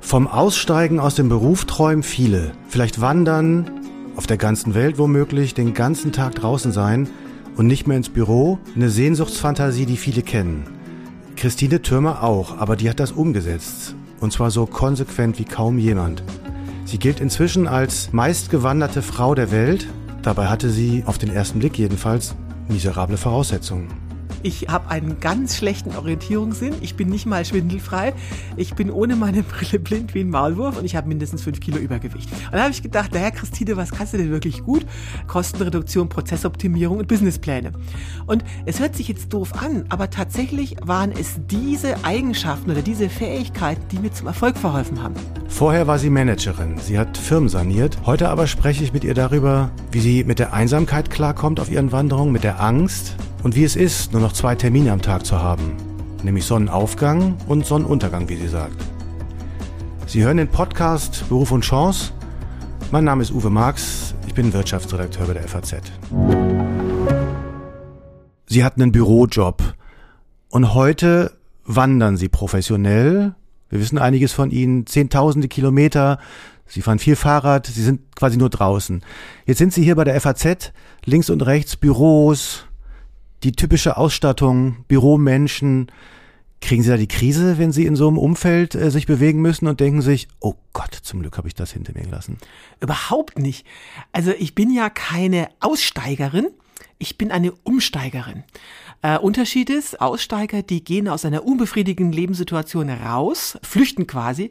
Vom Aussteigen aus dem Beruf träumen viele. Vielleicht wandern, auf der ganzen Welt womöglich, den ganzen Tag draußen sein und nicht mehr ins Büro. Eine Sehnsuchtsfantasie, die viele kennen. Christine Türmer auch, aber die hat das umgesetzt. Und zwar so konsequent wie kaum jemand. Sie gilt inzwischen als meistgewanderte Frau der Welt. Dabei hatte sie, auf den ersten Blick jedenfalls, miserable Voraussetzungen. Ich habe einen ganz schlechten Orientierungssinn. Ich bin nicht mal schwindelfrei. Ich bin ohne meine Brille blind wie ein Maulwurf und ich habe mindestens fünf Kilo Übergewicht. Und da habe ich gedacht, naja, Christine, was kannst du denn wirklich gut? Kostenreduktion, Prozessoptimierung und Businesspläne. Und es hört sich jetzt doof an, aber tatsächlich waren es diese Eigenschaften oder diese Fähigkeiten, die mir zum Erfolg verholfen haben. Vorher war sie Managerin. Sie hat Firmen saniert. Heute aber spreche ich mit ihr darüber, wie sie mit der Einsamkeit klarkommt auf ihren Wanderungen, mit der Angst und wie es ist, nur noch zwei Termine am Tag zu haben, nämlich Sonnenaufgang und Sonnenuntergang, wie sie sagt. Sie hören den Podcast Beruf und Chance. Mein Name ist Uwe Marx, ich bin Wirtschaftsredakteur bei der FAZ. Sie hatten einen Bürojob und heute wandern Sie professionell. Wir wissen einiges von Ihnen, zehntausende Kilometer. Sie fahren viel Fahrrad, Sie sind quasi nur draußen. Jetzt sind Sie hier bei der FAZ, links und rechts Büros, die typische Ausstattung, Büromenschen, kriegen Sie da die Krise, wenn Sie in so einem Umfeld äh, sich bewegen müssen und denken sich, oh Gott, zum Glück habe ich das hinter mir gelassen? Überhaupt nicht. Also ich bin ja keine Aussteigerin, ich bin eine Umsteigerin. Äh, Unterschied ist, Aussteiger, die gehen aus einer unbefriedigenden Lebenssituation raus, flüchten quasi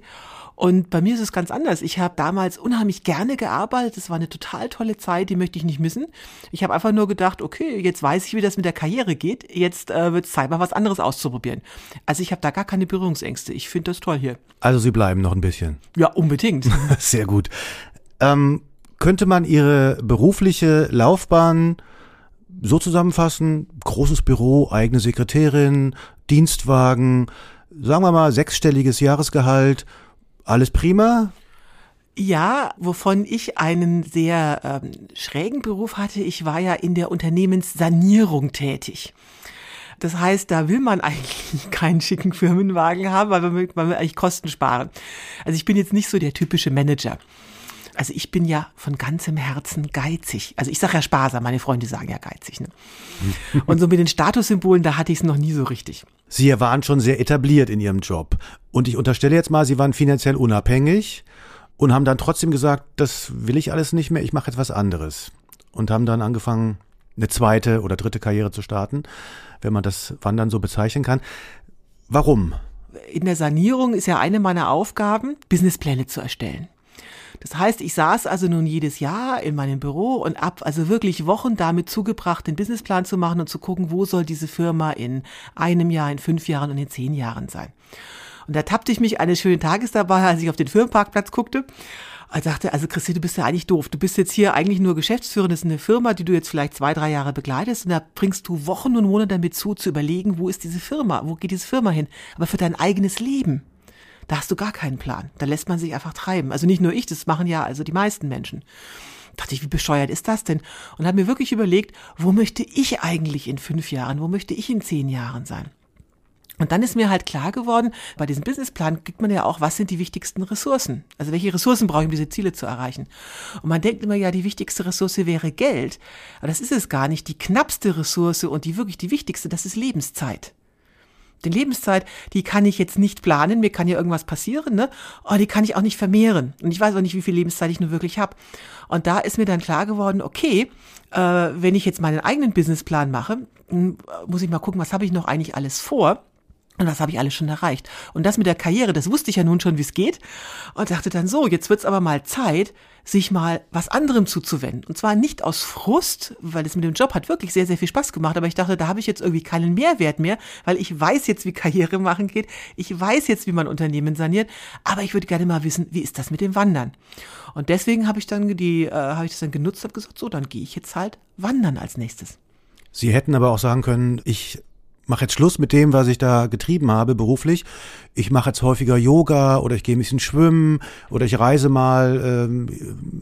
und bei mir ist es ganz anders. Ich habe damals unheimlich gerne gearbeitet. Es war eine total tolle Zeit, die möchte ich nicht missen. Ich habe einfach nur gedacht, okay, jetzt weiß ich, wie das mit der Karriere geht. Jetzt äh, wird es Zeit, mal was anderes auszuprobieren. Also ich habe da gar keine Berührungsängste. Ich finde das toll hier. Also Sie bleiben noch ein bisschen. Ja, unbedingt. Sehr gut. Ähm, könnte man Ihre berufliche Laufbahn so zusammenfassen? Großes Büro, eigene Sekretärin, Dienstwagen, sagen wir mal sechsstelliges Jahresgehalt alles prima? Ja, wovon ich einen sehr ähm, schrägen Beruf hatte. Ich war ja in der Unternehmenssanierung tätig. Das heißt, da will man eigentlich keinen schicken Firmenwagen haben, weil man, man will eigentlich Kosten sparen. Also ich bin jetzt nicht so der typische Manager. Also ich bin ja von ganzem Herzen geizig. Also ich sage ja sparsam, meine Freunde sagen ja geizig. Ne? Und so mit den Statussymbolen, da hatte ich es noch nie so richtig. Sie waren schon sehr etabliert in Ihrem Job. Und ich unterstelle jetzt mal, Sie waren finanziell unabhängig und haben dann trotzdem gesagt, das will ich alles nicht mehr, ich mache jetzt was anderes. Und haben dann angefangen, eine zweite oder dritte Karriere zu starten, wenn man das Wandern so bezeichnen kann. Warum? In der Sanierung ist ja eine meiner Aufgaben, Businesspläne zu erstellen. Das heißt, ich saß also nun jedes Jahr in meinem Büro und ab also wirklich Wochen damit zugebracht, den Businessplan zu machen und zu gucken, wo soll diese Firma in einem Jahr, in fünf Jahren und in zehn Jahren sein. Und da tappte ich mich eines schönen Tages dabei, als ich auf den Firmenparkplatz guckte. Ich dachte, also Christine, du bist ja eigentlich doof. Du bist jetzt hier eigentlich nur Geschäftsführer. Das ist eine Firma, die du jetzt vielleicht zwei, drei Jahre begleitest. Und da bringst du Wochen und Monate damit zu, zu überlegen, wo ist diese Firma? Wo geht diese Firma hin? Aber für dein eigenes Leben da hast du gar keinen Plan. Da lässt man sich einfach treiben. Also nicht nur ich, das machen ja also die meisten Menschen. Da dachte ich, wie bescheuert ist das denn? Und habe mir wirklich überlegt, wo möchte ich eigentlich in fünf Jahren, wo möchte ich in zehn Jahren sein? Und dann ist mir halt klar geworden, bei diesem Businessplan kriegt man ja auch, was sind die wichtigsten Ressourcen? Also welche Ressourcen brauche ich, um diese Ziele zu erreichen? Und man denkt immer, ja, die wichtigste Ressource wäre Geld. Aber das ist es gar nicht. Die knappste Ressource und die wirklich die wichtigste, das ist Lebenszeit. Die Lebenszeit, die kann ich jetzt nicht planen, mir kann ja irgendwas passieren, ne? Oh, die kann ich auch nicht vermehren. Und ich weiß auch nicht, wie viel Lebenszeit ich nur wirklich habe. Und da ist mir dann klar geworden, okay, äh, wenn ich jetzt meinen eigenen Businessplan mache, muss ich mal gucken, was habe ich noch eigentlich alles vor. Und das habe ich alles schon erreicht. Und das mit der Karriere, das wusste ich ja nun schon, wie es geht. Und dachte dann so, jetzt wird's aber mal Zeit, sich mal was anderem zuzuwenden. Und zwar nicht aus Frust, weil es mit dem Job hat wirklich sehr, sehr viel Spaß gemacht. Aber ich dachte, da habe ich jetzt irgendwie keinen Mehrwert mehr, weil ich weiß jetzt, wie Karriere machen geht. Ich weiß jetzt, wie man Unternehmen saniert. Aber ich würde gerne mal wissen, wie ist das mit dem Wandern? Und deswegen habe ich dann die, äh, habe ich das dann genutzt, habe gesagt, so, dann gehe ich jetzt halt wandern als nächstes. Sie hätten aber auch sagen können, ich mache jetzt Schluss mit dem, was ich da getrieben habe beruflich. Ich mache jetzt häufiger Yoga oder ich gehe ein bisschen schwimmen oder ich reise mal ähm,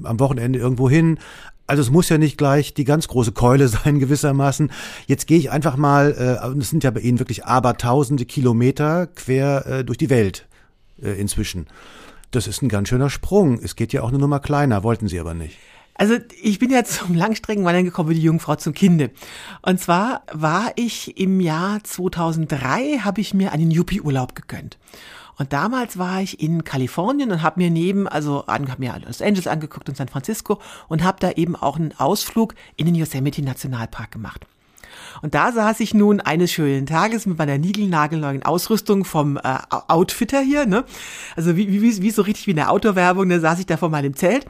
am Wochenende irgendwo hin. Also es muss ja nicht gleich die ganz große Keule sein gewissermaßen. Jetzt gehe ich einfach mal, äh, es sind ja bei Ihnen wirklich abertausende Kilometer quer äh, durch die Welt äh, inzwischen. Das ist ein ganz schöner Sprung. Es geht ja auch eine Nummer kleiner, wollten Sie aber nicht. Also ich bin ja zum Langstreckenwandern gekommen wie die Jungfrau zum Kinde. Und zwar war ich im Jahr 2003, habe ich mir einen Yuppie-Urlaub gegönnt. Und damals war ich in Kalifornien und habe mir neben, also habe mir Los Angeles angeguckt und San Francisco und habe da eben auch einen Ausflug in den Yosemite Nationalpark gemacht. Und da saß ich nun eines schönen Tages mit meiner niegelnagelneuen Ausrüstung vom äh, Outfitter hier, ne? Also wie, wie, wie so richtig wie in der Autowerbung, da saß ich da vor meinem Zelt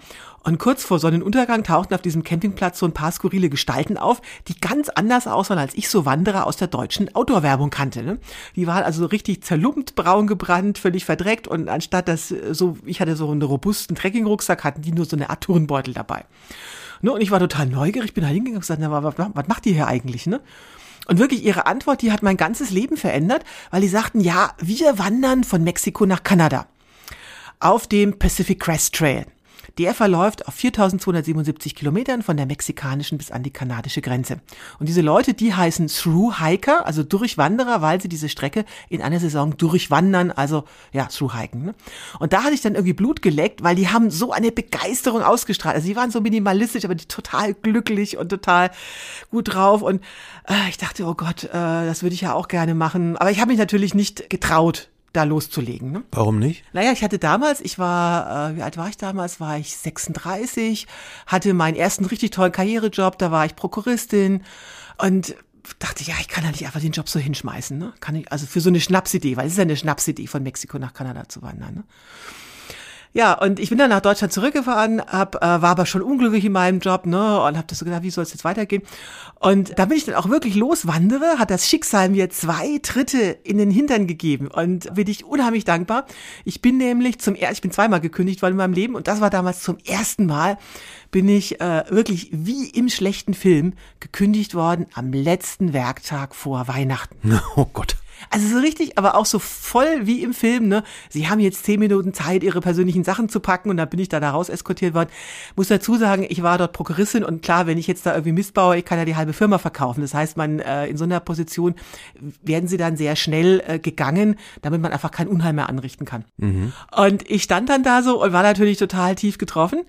und kurz vor Sonnenuntergang tauchten auf diesem Campingplatz so ein paar skurrile Gestalten auf, die ganz anders aussahen, als ich so Wanderer aus der deutschen Outdoor-Werbung kannte. Ne? Die waren also so richtig zerlumpt, braun gebrannt, völlig verdreckt und anstatt dass so, ich hatte so einen robusten Trekkingrucksack, hatten die nur so eine Art Turnbeutel dabei. Ne? Und ich war total neugierig, bin da hingegangen und gesagt, na, was, was macht ihr hier eigentlich? Ne? Und wirklich ihre Antwort, die hat mein ganzes Leben verändert, weil die sagten, ja, wir wandern von Mexiko nach Kanada auf dem Pacific Crest Trail. Der verläuft auf 4277 Kilometern von der mexikanischen bis an die kanadische Grenze. Und diese Leute, die heißen Through Hiker, also Durchwanderer, weil sie diese Strecke in einer Saison durchwandern, also ja, Through Hiken. Ne? Und da hatte ich dann irgendwie Blut geleckt, weil die haben so eine Begeisterung ausgestrahlt. Also die waren so minimalistisch, aber die total glücklich und total gut drauf. Und äh, ich dachte, oh Gott, äh, das würde ich ja auch gerne machen. Aber ich habe mich natürlich nicht getraut, da loszulegen. Ne? Warum nicht? Naja, ich hatte damals, ich war, äh, wie alt war ich damals? War ich 36, hatte meinen ersten richtig tollen Karrierejob, da war ich Prokuristin und dachte, ja, ich kann ja nicht einfach den Job so hinschmeißen. Ne? Kann ich, also für so eine Schnapsidee, weil es ist ja eine Schnapsidee, von Mexiko nach Kanada zu wandern. Ne? Ja, und ich bin dann nach Deutschland zurückgefahren, hab, äh, war aber schon unglücklich in meinem Job, ne, und habe das so gedacht, wie soll es jetzt weitergehen? Und da bin ich dann auch wirklich loswandere, hat das Schicksal mir zwei Tritte in den Hintern gegeben und bin ich unheimlich dankbar. Ich bin nämlich zum ersten, ich bin zweimal gekündigt worden in meinem Leben und das war damals zum ersten Mal, bin ich äh, wirklich wie im schlechten Film gekündigt worden am letzten Werktag vor Weihnachten. Oh Gott. Also so richtig, aber auch so voll wie im Film, ne? Sie haben jetzt zehn Minuten Zeit, ihre persönlichen Sachen zu packen und dann bin ich da, da raus eskortiert worden. Muss dazu sagen, ich war dort Prokuristin und klar, wenn ich jetzt da irgendwie Mist baue, ich kann ja die halbe Firma verkaufen. Das heißt, man äh, in so einer Position werden sie dann sehr schnell äh, gegangen, damit man einfach kein Unheil mehr anrichten kann. Mhm. Und ich stand dann da so und war natürlich total tief getroffen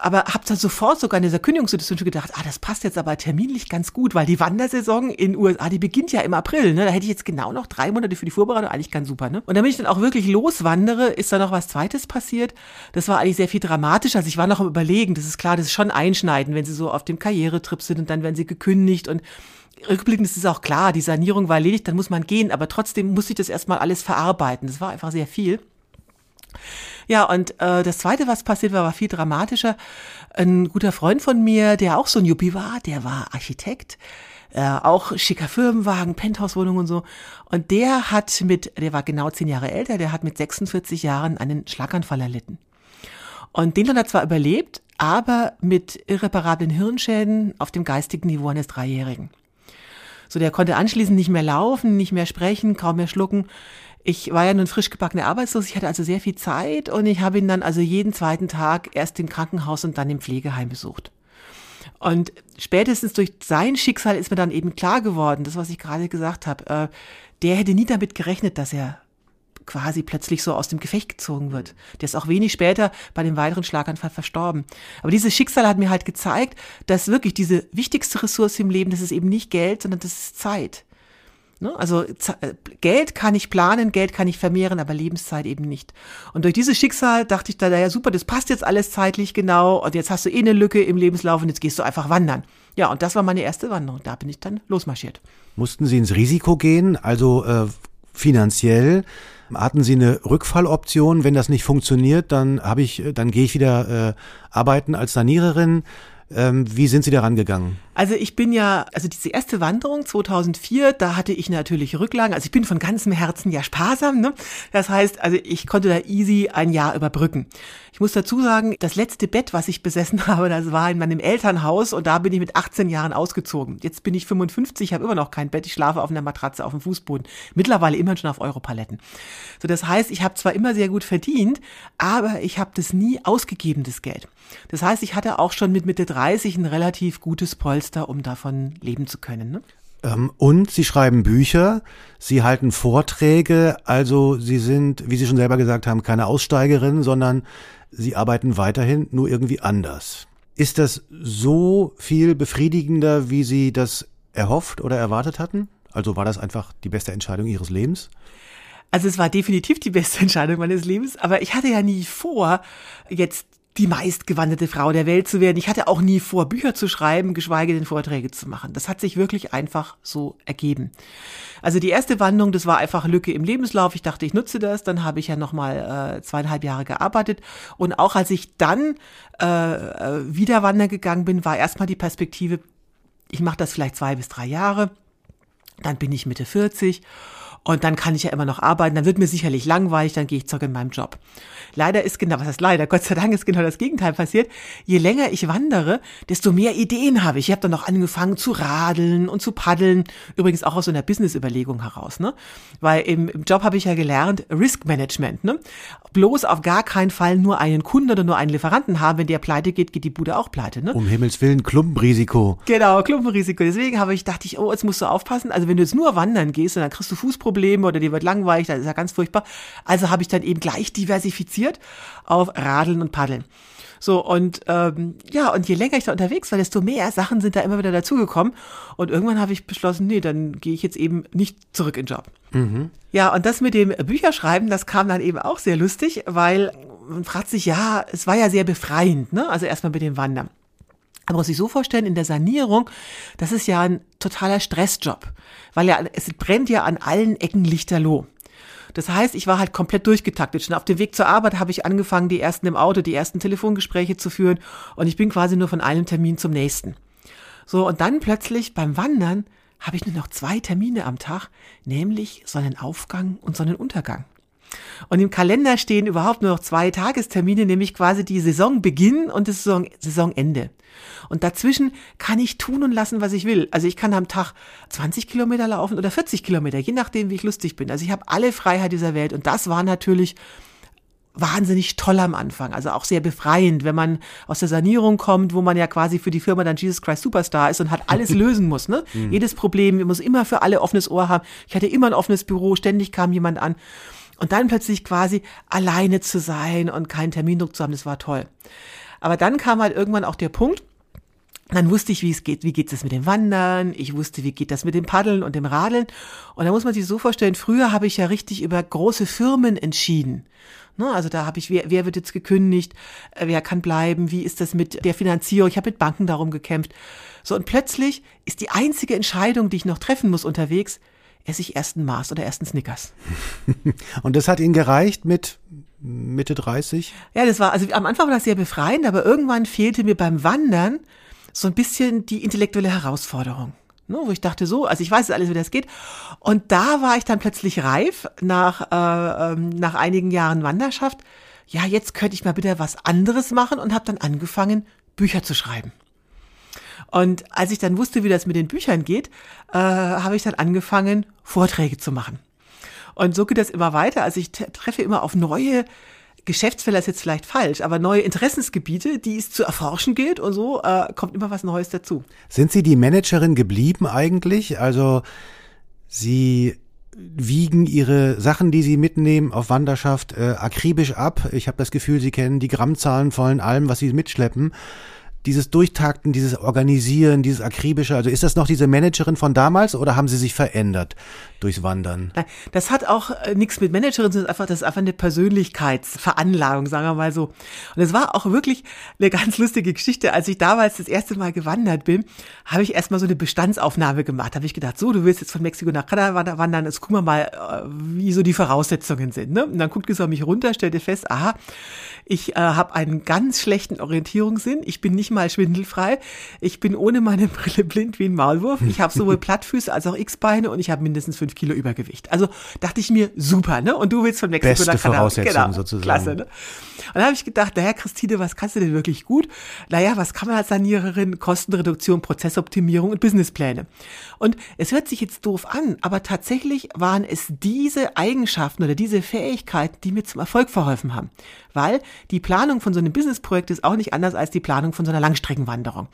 aber habe dann sofort sogar in dieser Kündigungssituation gedacht, ah, das passt jetzt aber terminlich ganz gut, weil die Wandersaison in USA, die beginnt ja im April, ne? Da hätte ich jetzt genau noch drei Monate für die Vorbereitung, eigentlich ganz super, ne? Und damit ich dann auch wirklich loswandere, ist da noch was Zweites passiert. Das war eigentlich sehr viel dramatisch. Also ich war noch am Überlegen, das ist klar, das ist schon einschneiden, wenn sie so auf dem Karrieretrip sind und dann werden sie gekündigt und rückblickend ist es auch klar, die Sanierung war erledigt, dann muss man gehen, aber trotzdem muss ich das erstmal alles verarbeiten. Das war einfach sehr viel. Ja, und äh, das Zweite, was passiert war, war viel dramatischer. Ein guter Freund von mir, der auch so ein Juppie war, der war Architekt, äh, auch schicker Firmenwagen, Penthouse-Wohnung und so. Und der hat mit, der war genau zehn Jahre älter, der hat mit 46 Jahren einen Schlaganfall erlitten. Und den hat er zwar überlebt, aber mit irreparablen Hirnschäden auf dem geistigen Niveau eines Dreijährigen. So, der konnte anschließend nicht mehr laufen, nicht mehr sprechen, kaum mehr schlucken. Ich war ja nun frisch gebackene Arbeitslos, ich hatte also sehr viel Zeit und ich habe ihn dann also jeden zweiten Tag erst im Krankenhaus und dann im Pflegeheim besucht. Und spätestens durch sein Schicksal ist mir dann eben klar geworden, das, was ich gerade gesagt habe, äh, der hätte nie damit gerechnet, dass er quasi plötzlich so aus dem Gefecht gezogen wird. Der ist auch wenig später bei dem weiteren Schlaganfall verstorben. Aber dieses Schicksal hat mir halt gezeigt, dass wirklich diese wichtigste Ressource im Leben, das ist eben nicht Geld, sondern das ist Zeit. Ne? Also äh, Geld kann ich planen, Geld kann ich vermehren, aber Lebenszeit eben nicht. Und durch dieses Schicksal dachte ich da, ja super, das passt jetzt alles zeitlich genau und jetzt hast du eh eine Lücke im Lebenslauf und jetzt gehst du einfach wandern. Ja, und das war meine erste Wanderung. Da bin ich dann losmarschiert. Mussten Sie ins Risiko gehen, also äh, finanziell? Hatten Sie eine Rückfalloption? Wenn das nicht funktioniert, dann habe ich, dann gehe ich wieder äh, arbeiten als Saniererin. Ähm, wie sind Sie da rangegangen? Also ich bin ja, also diese erste Wanderung 2004, da hatte ich natürlich Rücklagen. Also ich bin von ganzem Herzen ja sparsam. Ne? Das heißt, also ich konnte da easy ein Jahr überbrücken. Ich muss dazu sagen, das letzte Bett, was ich besessen habe, das war in meinem Elternhaus und da bin ich mit 18 Jahren ausgezogen. Jetzt bin ich 55, habe immer noch kein Bett. Ich schlafe auf einer Matratze auf dem Fußboden. Mittlerweile immer schon auf Europaletten. So, das heißt, ich habe zwar immer sehr gut verdient, aber ich habe das nie ausgegeben, das Geld. Das heißt, ich hatte auch schon mit Mitte 30 ein relativ gutes Polster, um davon leben zu können. Ne? Ähm, und Sie schreiben Bücher, Sie halten Vorträge, also Sie sind, wie Sie schon selber gesagt haben, keine Aussteigerin, sondern Sie arbeiten weiterhin, nur irgendwie anders. Ist das so viel befriedigender, wie Sie das erhofft oder erwartet hatten? Also war das einfach die beste Entscheidung Ihres Lebens? Also es war definitiv die beste Entscheidung meines Lebens, aber ich hatte ja nie vor, jetzt die meistgewanderte Frau der Welt zu werden. Ich hatte auch nie vor, Bücher zu schreiben, geschweige denn Vorträge zu machen. Das hat sich wirklich einfach so ergeben. Also die erste Wandlung, das war einfach Lücke im Lebenslauf. Ich dachte, ich nutze das. Dann habe ich ja nochmal äh, zweieinhalb Jahre gearbeitet. Und auch als ich dann äh, äh, wieder wandern gegangen bin, war erstmal die Perspektive, ich mache das vielleicht zwei bis drei Jahre. Dann bin ich Mitte 40 und dann kann ich ja immer noch arbeiten, dann wird mir sicherlich langweilig, dann gehe ich zurück in meinem Job. Leider ist genau, was heißt leider, Gott sei Dank ist genau das Gegenteil passiert. Je länger ich wandere, desto mehr Ideen habe ich. Ich habe dann noch angefangen zu radeln und zu paddeln. Übrigens auch aus so einer Business-Überlegung heraus, ne? Weil im, im Job habe ich ja gelernt, Risk Management, ne? Bloß auf gar keinen Fall nur einen Kunden oder nur einen Lieferanten haben. Wenn der pleite geht, geht die Bude auch pleite, ne? Um Himmels Willen, Klumpenrisiko. Genau, Klumpenrisiko. Deswegen habe ich, dachte ich, oh, jetzt musst du aufpassen. Also wenn du jetzt nur wandern gehst und dann kriegst du Fußprobleme, Probleme oder dir wird langweilig, das ist ja ganz furchtbar. Also habe ich dann eben gleich diversifiziert auf Radeln und Paddeln. So, und ähm, ja, und je länger ich da unterwegs war, desto mehr Sachen sind da immer wieder dazugekommen. Und irgendwann habe ich beschlossen, nee, dann gehe ich jetzt eben nicht zurück in den Job. Mhm. Ja, und das mit dem Bücherschreiben, das kam dann eben auch sehr lustig, weil man fragt sich, ja, es war ja sehr befreiend, ne? Also erstmal mit dem Wandern. Man muss sich so vorstellen, in der Sanierung, das ist ja ein totaler Stressjob, weil ja, es brennt ja an allen Ecken lichterloh. Das heißt, ich war halt komplett durchgetaktet. Schon auf dem Weg zur Arbeit habe ich angefangen, die ersten im Auto, die ersten Telefongespräche zu führen und ich bin quasi nur von einem Termin zum nächsten. So, und dann plötzlich beim Wandern habe ich nur noch zwei Termine am Tag, nämlich Sonnenaufgang und Sonnenuntergang. Und im Kalender stehen überhaupt nur noch zwei Tagestermine, nämlich quasi die Saisonbeginn und das Saison, Saisonende. Und dazwischen kann ich tun und lassen, was ich will. Also ich kann am Tag 20 Kilometer laufen oder 40 Kilometer, je nachdem, wie ich lustig bin. Also ich habe alle Freiheit dieser Welt und das war natürlich wahnsinnig toll am Anfang, also auch sehr befreiend, wenn man aus der Sanierung kommt, wo man ja quasi für die Firma dann Jesus Christ Superstar ist und hat alles lösen muss, ne? Mhm. Jedes Problem, man muss immer für alle offenes Ohr haben. Ich hatte immer ein offenes Büro, ständig kam jemand an. Und dann plötzlich quasi alleine zu sein und keinen Termindruck zu haben, das war toll. Aber dann kam halt irgendwann auch der Punkt, dann wusste ich, wie es geht, wie geht es mit dem Wandern, ich wusste, wie geht das mit dem Paddeln und dem Radeln. Und da muss man sich so vorstellen, früher habe ich ja richtig über große Firmen entschieden. Ne, also da habe ich, wer, wer wird jetzt gekündigt, äh, wer kann bleiben, wie ist das mit der Finanzierung, ich habe mit Banken darum gekämpft. So, und plötzlich ist die einzige Entscheidung, die ich noch treffen muss unterwegs, esse ich erst einen Mars oder erst einen Snickers. Und das hat Ihnen gereicht mit Mitte 30? Ja, das war, also am Anfang war das sehr befreiend, aber irgendwann fehlte mir beim Wandern so ein bisschen die intellektuelle Herausforderung. Ne, wo ich dachte so, also ich weiß alles, wie das geht. Und da war ich dann plötzlich reif nach, äh, ähm, nach einigen Jahren Wanderschaft. Ja, jetzt könnte ich mal bitte was anderes machen und habe dann angefangen, Bücher zu schreiben. Und als ich dann wusste, wie das mit den Büchern geht, äh, habe ich dann angefangen, Vorträge zu machen. Und so geht das immer weiter. Also ich treffe immer auf neue Geschäftsfelder ist jetzt vielleicht falsch, aber neue Interessensgebiete, die es zu erforschen gilt und so äh, kommt immer was Neues dazu. Sind Sie die Managerin geblieben eigentlich? Also Sie wiegen Ihre Sachen, die Sie mitnehmen auf Wanderschaft, äh, akribisch ab. Ich habe das Gefühl, Sie kennen die Grammzahlen von allem, was Sie mitschleppen dieses Durchtakten, dieses Organisieren, dieses Akribische, also ist das noch diese Managerin von damals oder haben Sie sich verändert durchs Wandern? Das hat auch äh, nichts mit Managerin, sondern einfach, das ist einfach eine Persönlichkeitsveranlagung, sagen wir mal so. Und es war auch wirklich eine ganz lustige Geschichte. Als ich damals das erste Mal gewandert bin, habe ich erstmal so eine Bestandsaufnahme gemacht. Habe ich gedacht, so, du willst jetzt von Mexiko nach Kanada wandern, jetzt gucken wir mal, äh, wie so die Voraussetzungen sind. Ne? Und dann guckt es auf mich runter, stellte fest, aha, ich äh, habe einen ganz schlechten Orientierungssinn, ich bin nicht mal schwindelfrei. Ich bin ohne meine Brille blind wie ein Maulwurf. Ich habe sowohl Plattfüße als auch X-Beine und ich habe mindestens fünf Kilo Übergewicht. Also dachte ich mir, super, ne? Und du willst von Mexiko Beste nach Kanada. Voraussetzung Genau, sozusagen. klasse, ne? Und dann habe ich gedacht, naja, Christine, was kannst du denn wirklich gut? Naja, was kann man als Saniererin? Kostenreduktion, Prozessoptimierung und Businesspläne. Und es hört sich jetzt doof an, aber tatsächlich waren es diese Eigenschaften oder diese Fähigkeiten, die mir zum Erfolg verholfen haben. Weil die Planung von so einem Businessprojekt ist auch nicht anders als die Planung von so einer Langstreckenwanderung.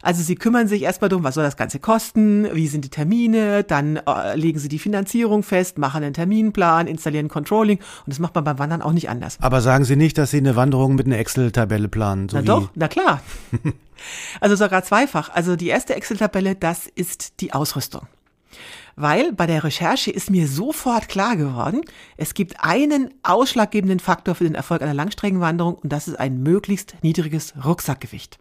Also sie kümmern sich erstmal darum, was soll das Ganze kosten, wie sind die Termine, dann äh, legen sie die Finanzierung fest, machen einen Terminplan, installieren Controlling und das macht man beim Wandern auch nicht anders. Aber sagen Sie nicht, dass Sie eine Wanderung mit einer Excel-Tabelle planen. So Na doch, na klar. also sogar zweifach. Also die erste Excel-Tabelle, das ist die Ausrüstung. Weil bei der Recherche ist mir sofort klar geworden, es gibt einen ausschlaggebenden Faktor für den Erfolg einer Langstreckenwanderung und das ist ein möglichst niedriges Rucksackgewicht.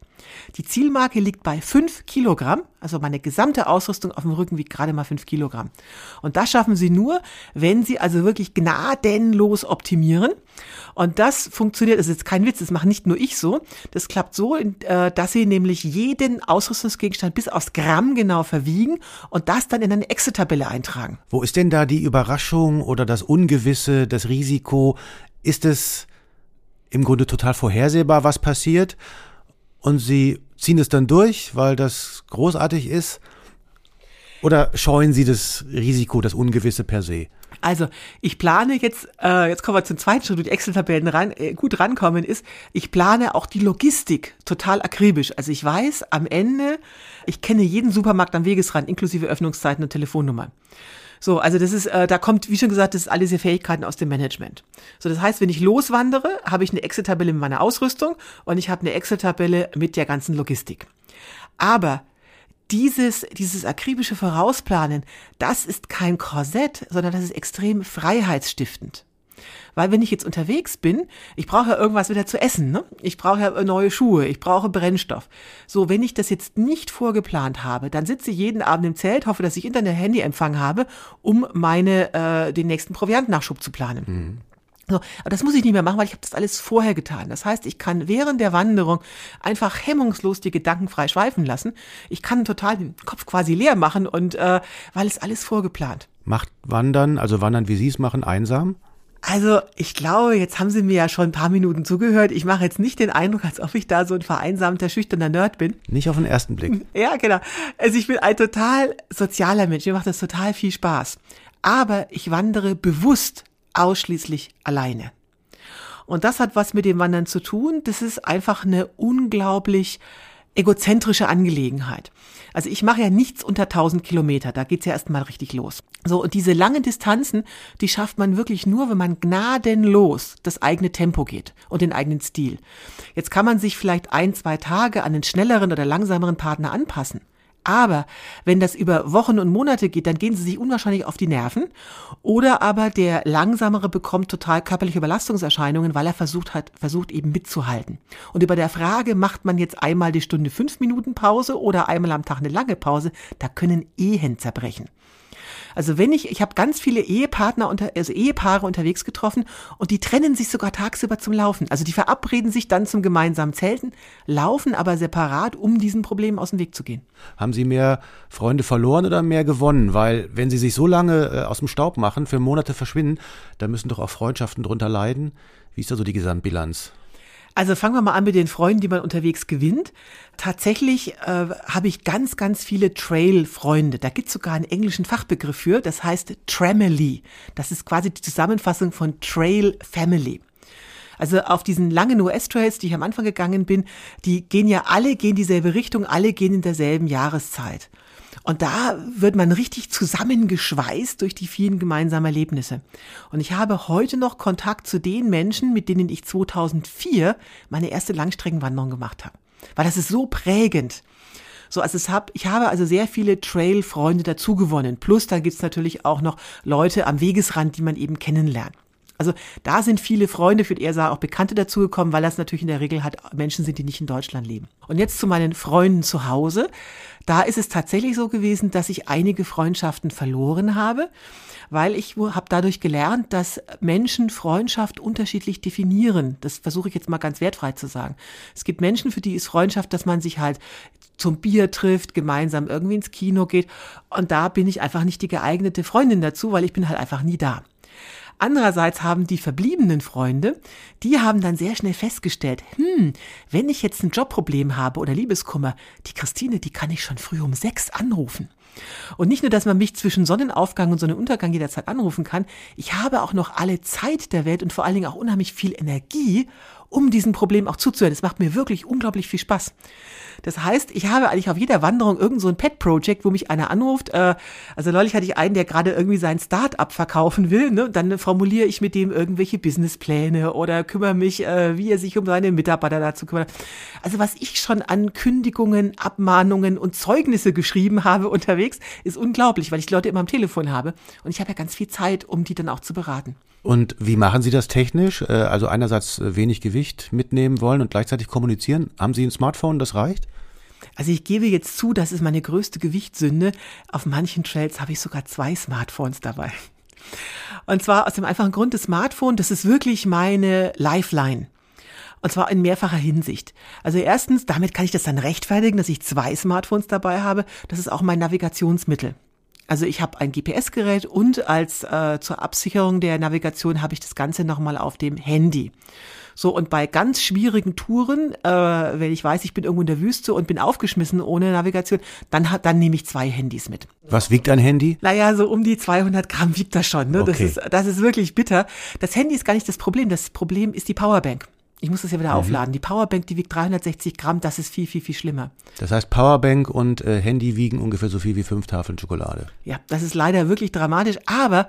Die Zielmarke liegt bei 5 Kilogramm, also meine gesamte Ausrüstung auf dem Rücken wiegt gerade mal 5 Kilogramm. Und das schaffen Sie nur, wenn Sie also wirklich gnadenlos optimieren. Und das funktioniert, das ist jetzt kein Witz, das mache nicht nur ich so. Das klappt so, äh, dass Sie nämlich jeden Ausrüstungsgegenstand bis aufs Gramm genau verwiegen und das dann in eine Excel-Tabelle eintragen. Wo ist denn da die Überraschung oder das Ungewisse, das Risiko? Ist es im Grunde total vorhersehbar, was passiert? Und Sie ziehen es dann durch, weil das großartig ist? Oder scheuen Sie das Risiko, das Ungewisse per se? Also ich plane jetzt, äh, jetzt kommen wir zum zweiten Schritt, wo die Excel-Tabellen ran, äh, gut rankommen, ist, ich plane auch die Logistik total akribisch. Also ich weiß am Ende, ich kenne jeden Supermarkt am Wegesrand, inklusive Öffnungszeiten und Telefonnummern. So, also das ist, äh, da kommt, wie schon gesagt, das ist alle diese Fähigkeiten aus dem Management. So, das heißt, wenn ich loswandere, habe ich eine Excel-Tabelle mit meiner Ausrüstung und ich habe eine Excel-Tabelle mit der ganzen Logistik. Aber dieses, dieses akribische Vorausplanen, das ist kein Korsett, sondern das ist extrem freiheitsstiftend. Weil wenn ich jetzt unterwegs bin, ich brauche ja irgendwas wieder zu essen, ne? Ich brauche ja neue Schuhe, ich brauche Brennstoff. So, wenn ich das jetzt nicht vorgeplant habe, dann sitze ich jeden Abend im Zelt, hoffe, dass ich Internet-Handy-Empfang habe, um meine äh, den nächsten Proviantnachschub zu planen. Mhm. So, aber das muss ich nicht mehr machen, weil ich habe das alles vorher getan. Das heißt, ich kann während der Wanderung einfach hemmungslos die Gedanken frei schweifen lassen. Ich kann total den Kopf quasi leer machen und äh, weil es alles vorgeplant. Macht Wandern, also Wandern, wie Sie es machen, einsam? Also ich glaube, jetzt haben Sie mir ja schon ein paar Minuten zugehört. Ich mache jetzt nicht den Eindruck, als ob ich da so ein vereinsamter, schüchterner Nerd bin. Nicht auf den ersten Blick. Ja, genau. Also ich bin ein total sozialer Mensch. Mir macht das total viel Spaß. Aber ich wandere bewusst ausschließlich alleine. Und das hat was mit dem Wandern zu tun. Das ist einfach eine unglaublich egozentrische Angelegenheit. Also ich mache ja nichts unter 1000 Kilometer, da geht's ja erstmal richtig los. So, und diese langen Distanzen, die schafft man wirklich nur, wenn man gnadenlos das eigene Tempo geht und den eigenen Stil. Jetzt kann man sich vielleicht ein, zwei Tage an den schnelleren oder langsameren Partner anpassen. Aber wenn das über Wochen und Monate geht, dann gehen sie sich unwahrscheinlich auf die Nerven. Oder aber der Langsamere bekommt total körperliche Überlastungserscheinungen, weil er versucht hat, versucht eben mitzuhalten. Und über der Frage, macht man jetzt einmal die Stunde fünf Minuten Pause oder einmal am Tag eine lange Pause, da können Ehen zerbrechen. Also wenn ich, ich habe ganz viele Ehepartner, unter, also Ehepaare unterwegs getroffen und die trennen sich sogar tagsüber zum Laufen. Also die verabreden sich dann zum gemeinsamen Zelten, laufen aber separat, um diesen Problemen aus dem Weg zu gehen. Haben Sie mehr Freunde verloren oder mehr gewonnen? Weil wenn Sie sich so lange äh, aus dem Staub machen, für Monate verschwinden, da müssen doch auch Freundschaften drunter leiden. Wie ist da so die Gesamtbilanz? Also fangen wir mal an mit den Freunden, die man unterwegs gewinnt. Tatsächlich äh, habe ich ganz, ganz viele Trail-Freunde. Da gibt es sogar einen englischen Fachbegriff für, das heißt Tramily. Das ist quasi die Zusammenfassung von Trail Family. Also auf diesen langen US-Trails, die ich am Anfang gegangen bin, die gehen ja alle, gehen dieselbe Richtung, alle gehen in derselben Jahreszeit. Und da wird man richtig zusammengeschweißt durch die vielen gemeinsamen Erlebnisse. Und ich habe heute noch Kontakt zu den Menschen, mit denen ich 2004 meine erste Langstreckenwanderung gemacht habe. Weil das ist so prägend. So, also es hab, ich habe also sehr viele Trail-Freunde dazu gewonnen. Plus, da gibt's natürlich auch noch Leute am Wegesrand, die man eben kennenlernt. Also da sind viele Freunde, ich würde eher sagen auch Bekannte dazugekommen, weil das natürlich in der Regel halt Menschen sind, die nicht in Deutschland leben. Und jetzt zu meinen Freunden zu Hause. Da ist es tatsächlich so gewesen, dass ich einige Freundschaften verloren habe weil ich habe dadurch gelernt, dass Menschen Freundschaft unterschiedlich definieren. Das versuche ich jetzt mal ganz wertfrei zu sagen. Es gibt Menschen, für die ist Freundschaft, dass man sich halt zum Bier trifft, gemeinsam irgendwie ins Kino geht. Und da bin ich einfach nicht die geeignete Freundin dazu, weil ich bin halt einfach nie da. Andererseits haben die verbliebenen Freunde, die haben dann sehr schnell festgestellt, hm, wenn ich jetzt ein Jobproblem habe oder Liebeskummer, die Christine, die kann ich schon früh um sechs anrufen. Und nicht nur, dass man mich zwischen Sonnenaufgang und Sonnenuntergang jederzeit anrufen kann, ich habe auch noch alle Zeit der Welt und vor allen Dingen auch unheimlich viel Energie, um diesem Problem auch zuzuhören. Das macht mir wirklich unglaublich viel Spaß. Das heißt, ich habe eigentlich auf jeder Wanderung irgend so ein Pet-Project, wo mich einer anruft. Äh, also neulich hatte ich einen, der gerade irgendwie sein Start-up verkaufen will. Ne? Dann formuliere ich mit dem irgendwelche Businesspläne oder kümmere mich, äh, wie er sich um seine Mitarbeiter dazu kümmert. Also was ich schon an Kündigungen, Abmahnungen und Zeugnisse geschrieben habe unterwegs, ist unglaublich, weil ich Leute immer am Telefon habe. Und ich habe ja ganz viel Zeit, um die dann auch zu beraten. Und wie machen Sie das technisch? Äh, also einerseits äh, wenig Gewicht mitnehmen wollen und gleichzeitig kommunizieren. Haben Sie ein Smartphone, das reicht? Also ich gebe jetzt zu, das ist meine größte Gewichtssünde. Auf manchen Trails habe ich sogar zwei Smartphones dabei. Und zwar aus dem einfachen Grund, das Smartphone, das ist wirklich meine Lifeline. Und zwar in mehrfacher Hinsicht. Also erstens, damit kann ich das dann rechtfertigen, dass ich zwei Smartphones dabei habe. Das ist auch mein Navigationsmittel. Also ich habe ein GPS-Gerät und als äh, zur Absicherung der Navigation habe ich das Ganze nochmal auf dem Handy. So, und bei ganz schwierigen Touren, äh, wenn ich weiß, ich bin irgendwo in der Wüste und bin aufgeschmissen ohne Navigation, dann, dann nehme ich zwei Handys mit. Was wiegt ein Handy? Naja, so um die 200 Gramm wiegt das schon. Ne? Okay. Das, ist, das ist wirklich bitter. Das Handy ist gar nicht das Problem. Das Problem ist die Powerbank. Ich muss das ja wieder mhm. aufladen. Die Powerbank, die wiegt 360 Gramm, das ist viel, viel, viel schlimmer. Das heißt, Powerbank und äh, Handy wiegen ungefähr so viel wie fünf Tafeln Schokolade. Ja, das ist leider wirklich dramatisch, aber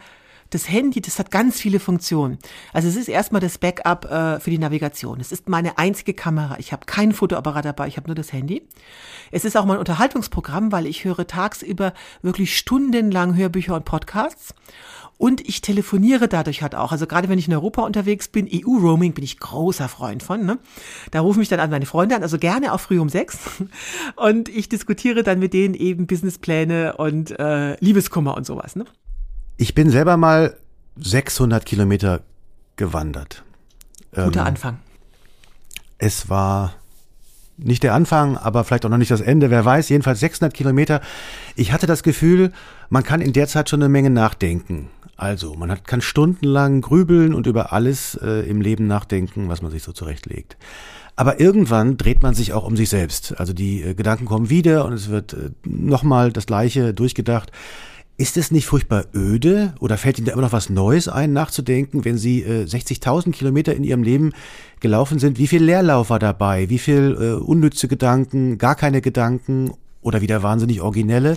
das Handy, das hat ganz viele Funktionen. Also es ist erstmal das Backup äh, für die Navigation. Es ist meine einzige Kamera. Ich habe keinen Fotoapparat dabei, ich habe nur das Handy. Es ist auch mein Unterhaltungsprogramm, weil ich höre tagsüber wirklich stundenlang Hörbücher und Podcasts. Und ich telefoniere dadurch halt auch. Also gerade wenn ich in Europa unterwegs bin, EU-Roaming bin ich großer Freund von. Ne? Da rufen mich dann an meine Freunde an, also gerne auch früh um sechs. Und ich diskutiere dann mit denen eben Businesspläne und äh, Liebeskummer und sowas. Ne? Ich bin selber mal 600 Kilometer gewandert. Guter ähm, Anfang. Es war nicht der Anfang, aber vielleicht auch noch nicht das Ende, wer weiß, jedenfalls 600 Kilometer. Ich hatte das Gefühl, man kann in der Zeit schon eine Menge nachdenken. Also, man hat, kann stundenlang grübeln und über alles äh, im Leben nachdenken, was man sich so zurechtlegt. Aber irgendwann dreht man sich auch um sich selbst. Also die äh, Gedanken kommen wieder und es wird äh, nochmal das Gleiche durchgedacht. Ist es nicht furchtbar öde oder fällt Ihnen da immer noch was Neues ein, nachzudenken, wenn Sie äh, 60.000 Kilometer in Ihrem Leben gelaufen sind? Wie viel Leerlauf war dabei? Wie viel äh, unnütze Gedanken, gar keine Gedanken oder wieder wahnsinnig originelle?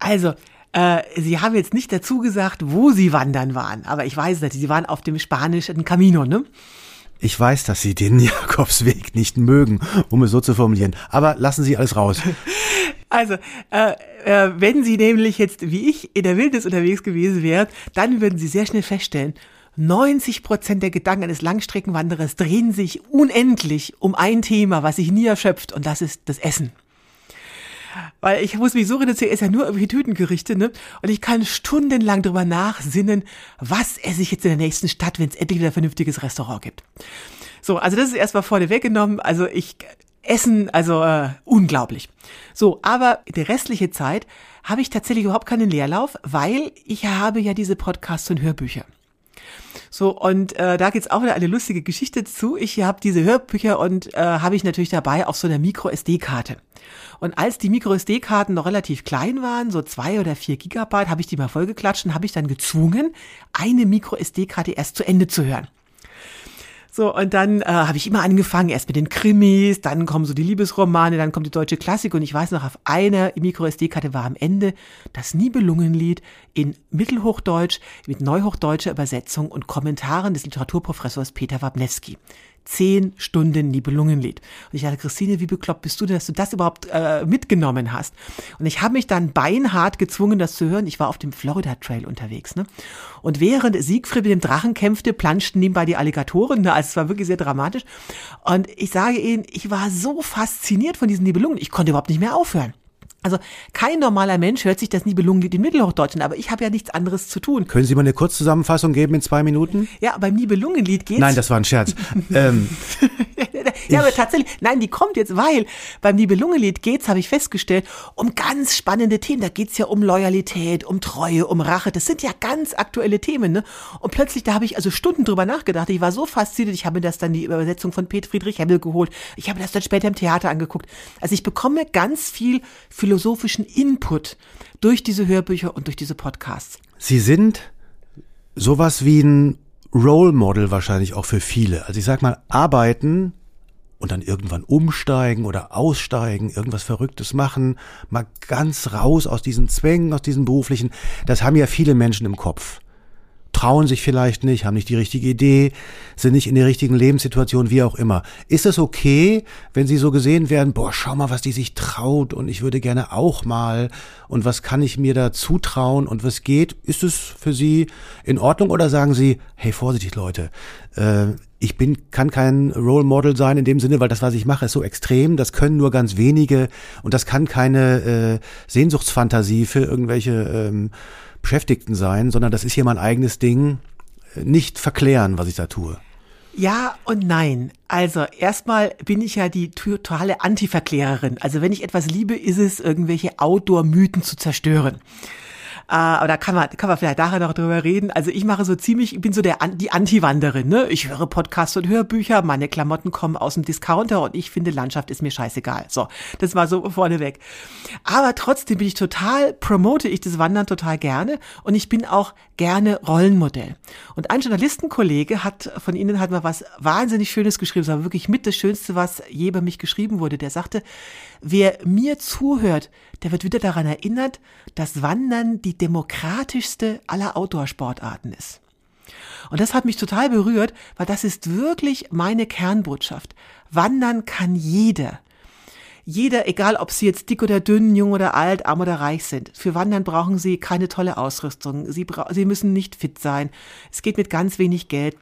Also, äh, Sie haben jetzt nicht dazu gesagt, wo Sie wandern waren, aber ich weiß nicht, Sie waren auf dem spanischen Camino, ne? Ich weiß, dass Sie den Jakobsweg nicht mögen, um es so zu formulieren. Aber lassen Sie alles raus. Also, äh, äh, wenn Sie nämlich jetzt wie ich in der Wildnis unterwegs gewesen wären, dann würden Sie sehr schnell feststellen, 90 Prozent der Gedanken eines Langstreckenwanderers drehen sich unendlich um ein Thema, was sich nie erschöpft, und das ist das Essen. Weil ich muss mich so reduzieren, ist ja nur irgendwie Tütengerichte, ne? Und ich kann stundenlang drüber nachsinnen, was esse ich jetzt in der nächsten Stadt, wenn es endlich wieder ein vernünftiges Restaurant gibt. So, also das ist erstmal vorne weggenommen. Also ich essen, also äh, unglaublich. So, aber die restliche Zeit habe ich tatsächlich überhaupt keinen Leerlauf, weil ich habe ja diese Podcasts und Hörbücher. So, und äh, da gibt's auch wieder eine lustige Geschichte zu. Ich habe diese Hörbücher und äh, habe ich natürlich dabei auf so einer Micro-SD-Karte. Und als die Micro-SD-Karten noch relativ klein waren, so zwei oder vier Gigabyte, habe ich die mal vollgeklatscht und habe ich dann gezwungen, eine Micro-SD-Karte erst zu Ende zu hören. So, und dann äh, habe ich immer angefangen, erst mit den Krimis, dann kommen so die Liebesromane, dann kommt die deutsche Klassik und ich weiß noch, auf einer Micro-SD-Karte war am Ende das Nibelungenlied in Mittelhochdeutsch mit neuhochdeutscher Übersetzung und Kommentaren des Literaturprofessors Peter Wabnewski. Zehn Stunden Nibelungenlied. Und ich dachte, Christine, wie bekloppt bist du, dass du das überhaupt äh, mitgenommen hast? Und ich habe mich dann beinhart gezwungen, das zu hören. Ich war auf dem Florida Trail unterwegs. Ne? Und während Siegfried mit dem Drachen kämpfte, planschten nebenbei die Alligatoren. Ne? Also es war wirklich sehr dramatisch. Und ich sage Ihnen, ich war so fasziniert von diesen Nibelungen. Ich konnte überhaupt nicht mehr aufhören. Also kein normaler Mensch hört sich das Nibelungenlied in Mittelhochdeutschen, aber ich habe ja nichts anderes zu tun. Können Sie mal eine Kurzzusammenfassung geben in zwei Minuten? Ja, beim Nibelungenlied geht's. Nein, das war ein Scherz. ähm, ja, aber tatsächlich, nein, die kommt jetzt, weil beim Nibelungenlied geht's, habe ich festgestellt, um ganz spannende Themen. Da geht's ja um Loyalität, um Treue, um Rache. Das sind ja ganz aktuelle Themen, ne? Und plötzlich, da habe ich also Stunden drüber nachgedacht. Ich war so fasziniert. Ich habe mir das dann die Übersetzung von Pet Friedrich Hemmel geholt. Ich habe das dann später im Theater angeguckt. Also ich bekomme ganz viel philosophischen Input durch diese Hörbücher und durch diese Podcasts. Sie sind sowas wie ein Role Model wahrscheinlich auch für viele. Also ich sag mal, arbeiten und dann irgendwann umsteigen oder aussteigen, irgendwas Verrücktes machen, mal ganz raus aus diesen Zwängen, aus diesen beruflichen, das haben ja viele Menschen im Kopf trauen sich vielleicht nicht, haben nicht die richtige Idee, sind nicht in der richtigen Lebenssituation, wie auch immer. Ist es okay, wenn sie so gesehen werden, boah, schau mal, was die sich traut und ich würde gerne auch mal und was kann ich mir da zutrauen und was geht? Ist es für sie in Ordnung oder sagen sie, hey, vorsichtig Leute, äh, ich bin, kann kein Role Model sein in dem Sinne, weil das, was ich mache, ist so extrem, das können nur ganz wenige und das kann keine äh, Sehnsuchtsfantasie für irgendwelche ähm, Beschäftigten sein, sondern das ist hier mein eigenes Ding. Nicht verklären, was ich da tue. Ja und nein. Also erstmal bin ich ja die totale Antiverklärerin. Also wenn ich etwas liebe, ist es, irgendwelche Outdoor-Mythen zu zerstören. Äh, aber da kann man, kann man vielleicht nachher noch drüber reden. Also ich mache so ziemlich, ich bin so der, die Anti-Wanderin, ne? Ich höre Podcasts und Hörbücher, meine Klamotten kommen aus dem Discounter und ich finde, Landschaft ist mir scheißegal. So, das war so vorneweg. Aber trotzdem bin ich total, promote ich das Wandern total gerne und ich bin auch gerne Rollenmodell. Und ein Journalistenkollege hat, von Ihnen hat mal was wahnsinnig Schönes geschrieben, das war wirklich mit das Schönste, was je über mich geschrieben wurde. Der sagte, wer mir zuhört, der wird wieder daran erinnert, dass Wandern die demokratischste aller Outdoor-Sportarten ist. Und das hat mich total berührt, weil das ist wirklich meine Kernbotschaft. Wandern kann jeder. Jeder, egal ob sie jetzt dick oder dünn, jung oder alt, arm oder reich sind. Für Wandern brauchen sie keine tolle Ausrüstung. Sie, sie müssen nicht fit sein. Es geht mit ganz wenig Geld.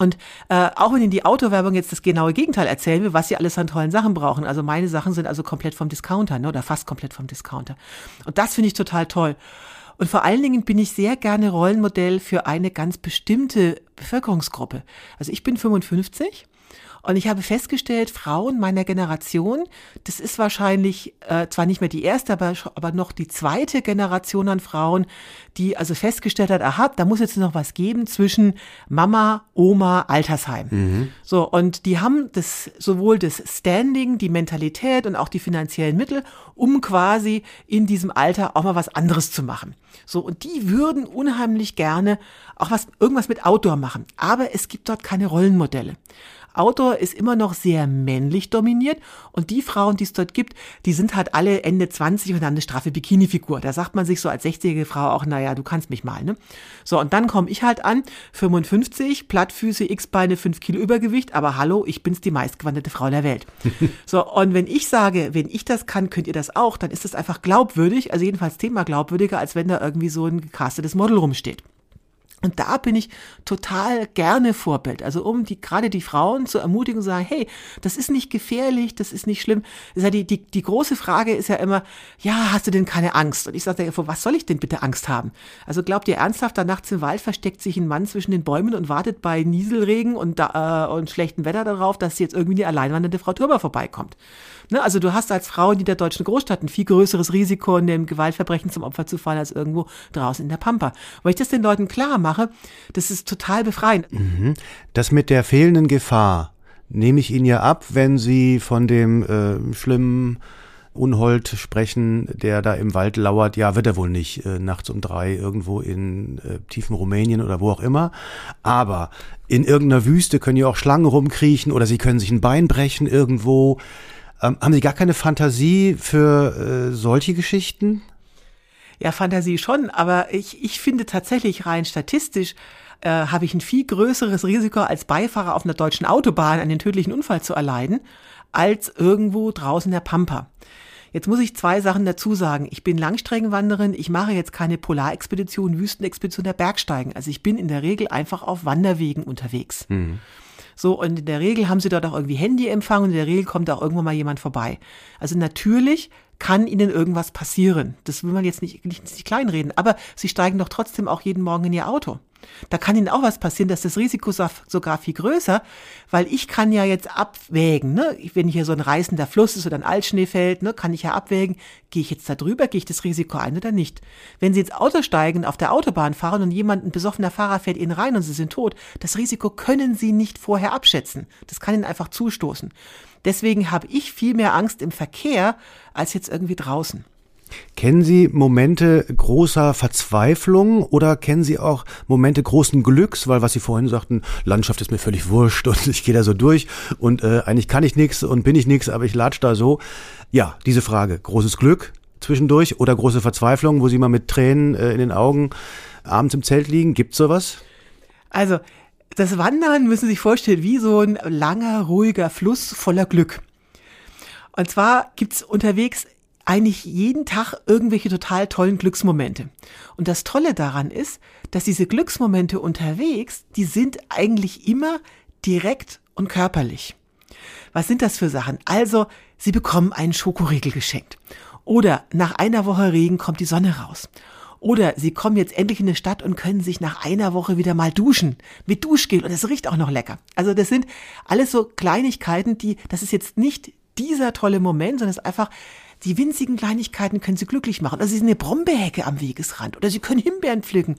Und äh, auch wenn Ihnen die Autowerbung jetzt das genaue Gegenteil erzählen will, was Sie alles an tollen Sachen brauchen. Also meine Sachen sind also komplett vom Discounter, ne, oder fast komplett vom Discounter. Und das finde ich total toll. Und vor allen Dingen bin ich sehr gerne Rollenmodell für eine ganz bestimmte Bevölkerungsgruppe. Also ich bin 55 und ich habe festgestellt, Frauen meiner Generation, das ist wahrscheinlich äh, zwar nicht mehr die erste, aber, aber noch die zweite Generation an Frauen, die also festgestellt hat, aha, da muss jetzt noch was geben zwischen Mama, Oma, Altersheim. Mhm. So, und die haben das sowohl das Standing, die Mentalität und auch die finanziellen Mittel, um quasi in diesem Alter auch mal was anderes zu machen. So, und die würden unheimlich gerne auch was, irgendwas mit Outdoor machen. Aber es gibt dort keine Rollenmodelle. Outdoor ist immer noch sehr männlich dominiert und die Frauen, die es dort gibt, die sind halt alle Ende 20 und haben eine straffe Bikini-Figur. Da sagt man sich so als 60-jährige Frau auch, naja, du kannst mich mal, ne? So, und dann komme ich halt an, 55, Plattfüße, X-Beine, 5 Kilo Übergewicht, aber hallo, ich bin's die meistgewanderte Frau der Welt. so, und wenn ich sage, wenn ich das kann, könnt ihr das auch, dann ist das einfach glaubwürdig, also jedenfalls Thema glaubwürdiger, als wenn da irgendwie so ein gecastetes Model rumsteht. Und da bin ich total gerne Vorbild. Also um die, gerade die Frauen zu ermutigen und sagen, hey, das ist nicht gefährlich, das ist nicht schlimm. Ist ja die, die, die große Frage ist ja immer, ja, hast du denn keine Angst? Und ich sage, vor was soll ich denn bitte Angst haben? Also glaubt ihr ernsthaft, da nachts im Wald versteckt sich ein Mann zwischen den Bäumen und wartet bei Nieselregen und, da, äh, und schlechtem Wetter darauf, dass jetzt irgendwie eine alleinwandernde Frau Türmer vorbeikommt? Ne? Also du hast als Frau in der deutschen Großstadt ein viel größeres Risiko, in dem Gewaltverbrechen zum Opfer zu fallen, als irgendwo draußen in der Pampa. Weil ich das den Leuten klar mache, das ist total befreiend. Mhm. Das mit der fehlenden Gefahr nehme ich Ihnen ja ab, wenn Sie von dem äh, schlimmen Unhold sprechen, der da im Wald lauert. Ja, wird er wohl nicht äh, nachts um drei irgendwo in äh, tiefen Rumänien oder wo auch immer. Aber in irgendeiner Wüste können ja auch Schlangen rumkriechen oder sie können sich ein Bein brechen irgendwo. Ähm, haben Sie gar keine Fantasie für äh, solche Geschichten? Ja, Fantasie schon, aber ich, ich finde tatsächlich rein statistisch, äh, habe ich ein viel größeres Risiko als Beifahrer auf einer deutschen Autobahn einen tödlichen Unfall zu erleiden, als irgendwo draußen in der Pampa. Jetzt muss ich zwei Sachen dazu sagen. Ich bin Langstreckenwanderin, ich mache jetzt keine Polarexpedition, Wüstenexpedition der Bergsteigen. Also ich bin in der Regel einfach auf Wanderwegen unterwegs. Mhm. So, und in der Regel haben sie dort auch irgendwie Handyempfang und in der Regel kommt auch irgendwann mal jemand vorbei. Also natürlich kann ihnen irgendwas passieren. Das will man jetzt nicht, nicht, nicht kleinreden, aber sie steigen doch trotzdem auch jeden Morgen in ihr Auto. Da kann Ihnen auch was passieren, dass das Risiko sogar viel größer, weil ich kann ja jetzt abwägen, ne? wenn hier so ein reißender Fluss ist oder ein Altschneefeld, ne, kann ich ja abwägen, gehe ich jetzt da drüber, gehe ich das Risiko ein oder nicht. Wenn Sie ins Auto steigen, auf der Autobahn fahren und jemand, ein besoffener Fahrer fährt Ihnen rein und Sie sind tot, das Risiko können Sie nicht vorher abschätzen. Das kann Ihnen einfach zustoßen. Deswegen habe ich viel mehr Angst im Verkehr als jetzt irgendwie draußen. Kennen Sie Momente großer Verzweiflung oder kennen Sie auch Momente großen Glücks, weil was Sie vorhin sagten, Landschaft ist mir völlig wurscht und ich gehe da so durch und äh, eigentlich kann ich nichts und bin ich nichts, aber ich latsch da so. Ja, diese Frage, großes Glück zwischendurch oder große Verzweiflung, wo Sie mal mit Tränen äh, in den Augen abends im Zelt liegen, gibt's sowas? Also, das Wandern müssen Sie sich vorstellen wie so ein langer, ruhiger Fluss voller Glück. Und zwar gibt's unterwegs eigentlich jeden Tag irgendwelche total tollen Glücksmomente. Und das Tolle daran ist, dass diese Glücksmomente unterwegs, die sind eigentlich immer direkt und körperlich. Was sind das für Sachen? Also, Sie bekommen einen Schokoriegel geschenkt. Oder nach einer Woche Regen kommt die Sonne raus. Oder Sie kommen jetzt endlich in eine Stadt und können sich nach einer Woche wieder mal duschen mit Duschgel und es riecht auch noch lecker. Also das sind alles so Kleinigkeiten, die, das ist jetzt nicht dieser tolle Moment, sondern es ist einfach die winzigen Kleinigkeiten können Sie glücklich machen. Oder Sie sehen eine Brombeerhecke am Wegesrand. Oder Sie können Himbeeren pflücken.